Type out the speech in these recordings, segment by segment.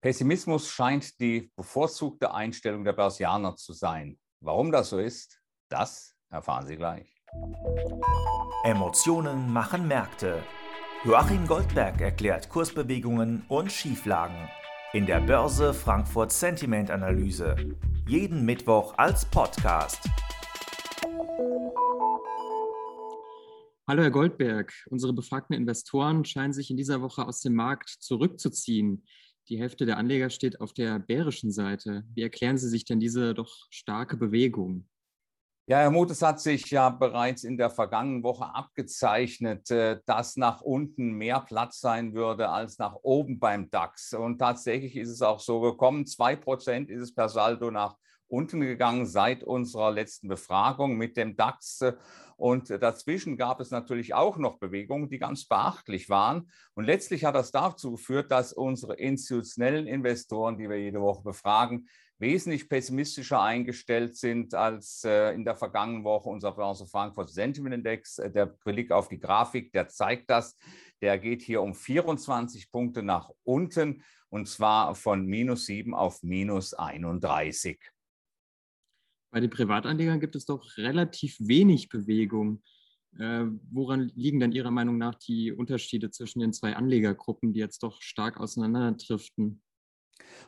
Pessimismus scheint die bevorzugte Einstellung der Börsianer zu sein. Warum das so ist, das erfahren Sie gleich. Emotionen machen Märkte. Joachim Goldberg erklärt Kursbewegungen und Schieflagen in der Börse Frankfurt Sentiment Analyse. Jeden Mittwoch als Podcast. Hallo Herr Goldberg, unsere befragten Investoren scheinen sich in dieser Woche aus dem Markt zurückzuziehen. Die Hälfte der Anleger steht auf der bärischen Seite. Wie erklären Sie sich denn diese doch starke Bewegung? Ja, Herr Muth, es hat sich ja bereits in der vergangenen Woche abgezeichnet, äh, dass nach unten mehr Platz sein würde als nach oben beim DAX. Und tatsächlich ist es auch so gekommen. Zwei Prozent ist es per Saldo nach unten gegangen seit unserer letzten Befragung mit dem DAX. Und dazwischen gab es natürlich auch noch Bewegungen, die ganz beachtlich waren. Und letztlich hat das dazu geführt, dass unsere institutionellen Investoren, die wir jede Woche befragen, wesentlich pessimistischer eingestellt sind als äh, in der vergangenen Woche unser Börse Frankfurt Sentiment Index. Äh, der Blick auf die Grafik, der zeigt das. Der geht hier um 24 Punkte nach unten und zwar von minus 7 auf minus 31. Bei den Privatanlegern gibt es doch relativ wenig Bewegung. Äh, woran liegen dann Ihrer Meinung nach die Unterschiede zwischen den zwei Anlegergruppen, die jetzt doch stark auseinanderdriften?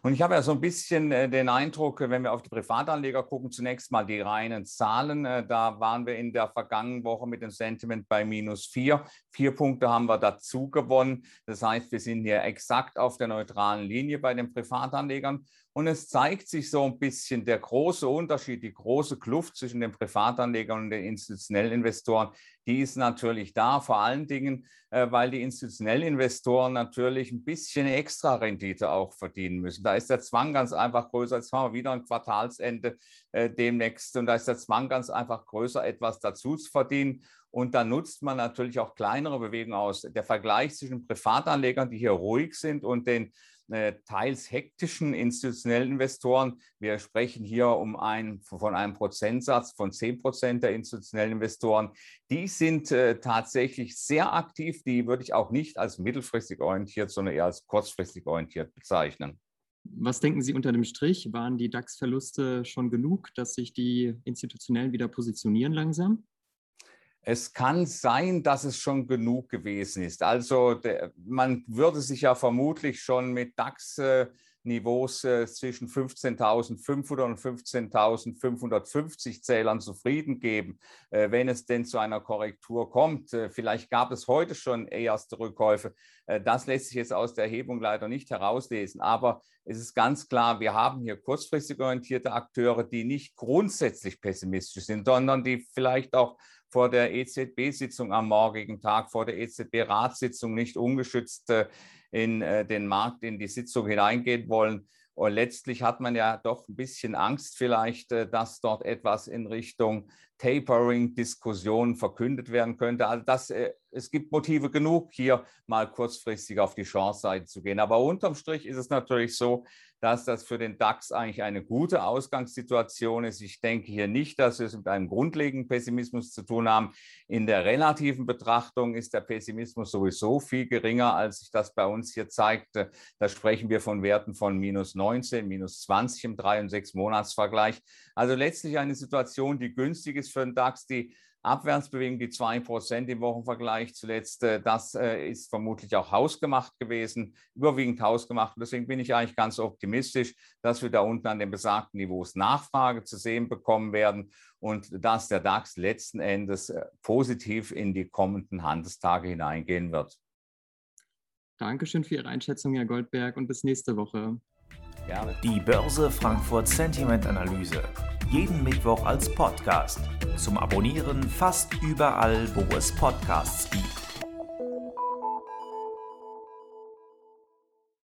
Und ich habe ja so ein bisschen äh, den Eindruck, wenn wir auf die Privatanleger gucken, zunächst mal die reinen Zahlen. Äh, da waren wir in der vergangenen Woche mit dem Sentiment bei minus vier. Vier Punkte haben wir dazu gewonnen. Das heißt, wir sind hier exakt auf der neutralen Linie bei den Privatanlegern. Und es zeigt sich so ein bisschen der große Unterschied, die große Kluft zwischen den Privatanlegern und den institutionellen Investoren. Die ist natürlich da, vor allen Dingen, äh, weil die institutionellen Investoren natürlich ein bisschen extra Rendite auch verdienen müssen. Da ist der Zwang ganz einfach größer. Jetzt haben wir wieder ein Quartalsende äh, demnächst und da ist der Zwang ganz einfach größer, etwas dazu zu verdienen. Und da nutzt man natürlich auch kleinere Bewegungen aus. Der Vergleich zwischen Privatanlegern, die hier ruhig sind, und den äh, teils hektischen institutionellen Investoren. Wir sprechen hier um ein, von einem Prozentsatz von 10 Prozent der institutionellen Investoren. Die sind äh, tatsächlich sehr aktiv. Die würde ich auch nicht als mittelfristig orientiert, sondern eher als kurzfristig orientiert bezeichnen. Was denken Sie unter dem Strich? Waren die DAX-Verluste schon genug, dass sich die Institutionellen wieder positionieren langsam? Es kann sein, dass es schon genug gewesen ist. Also der, man würde sich ja vermutlich schon mit DAX-Niveaus äh, zwischen 15.500 und 15.550 Zählern zufrieden geben, äh, wenn es denn zu einer Korrektur kommt. Äh, vielleicht gab es heute schon erste Rückkäufe. Das lässt sich jetzt aus der Erhebung leider nicht herauslesen. Aber es ist ganz klar, wir haben hier kurzfristig orientierte Akteure, die nicht grundsätzlich pessimistisch sind, sondern die vielleicht auch vor der EZB-Sitzung am morgigen Tag, vor der EZB-Ratssitzung nicht ungeschützt äh, in äh, den Markt, in die Sitzung hineingehen wollen. Und letztlich hat man ja doch ein bisschen Angst vielleicht, äh, dass dort etwas in Richtung Tapering-Diskussionen verkündet werden könnte. Also das, es gibt Motive genug, hier mal kurzfristig auf die Chance-Seite zu gehen. Aber unterm Strich ist es natürlich so, dass das für den DAX eigentlich eine gute Ausgangssituation ist. Ich denke hier nicht, dass wir es mit einem grundlegenden Pessimismus zu tun haben. In der relativen Betrachtung ist der Pessimismus sowieso viel geringer, als sich das bei uns hier zeigte. Da sprechen wir von Werten von minus 19, minus 20 im 3- und 6-Monats-Vergleich. Also letztlich eine Situation, die günstig ist für den DAX, die Abwärtsbewegung, die 2% im Wochenvergleich zuletzt, äh, das äh, ist vermutlich auch hausgemacht gewesen, überwiegend hausgemacht. Und deswegen bin ich eigentlich ganz optimistisch, dass wir da unten an den besagten Niveaus Nachfrage zu sehen bekommen werden und dass der DAX letzten Endes äh, positiv in die kommenden Handelstage hineingehen wird. Dankeschön für Ihre Einschätzung, Herr Goldberg, und bis nächste Woche. Gerne. Die Börse Frankfurt Sentiment Analyse. Jeden Mittwoch als Podcast. Zum Abonnieren fast überall, wo es Podcasts gibt.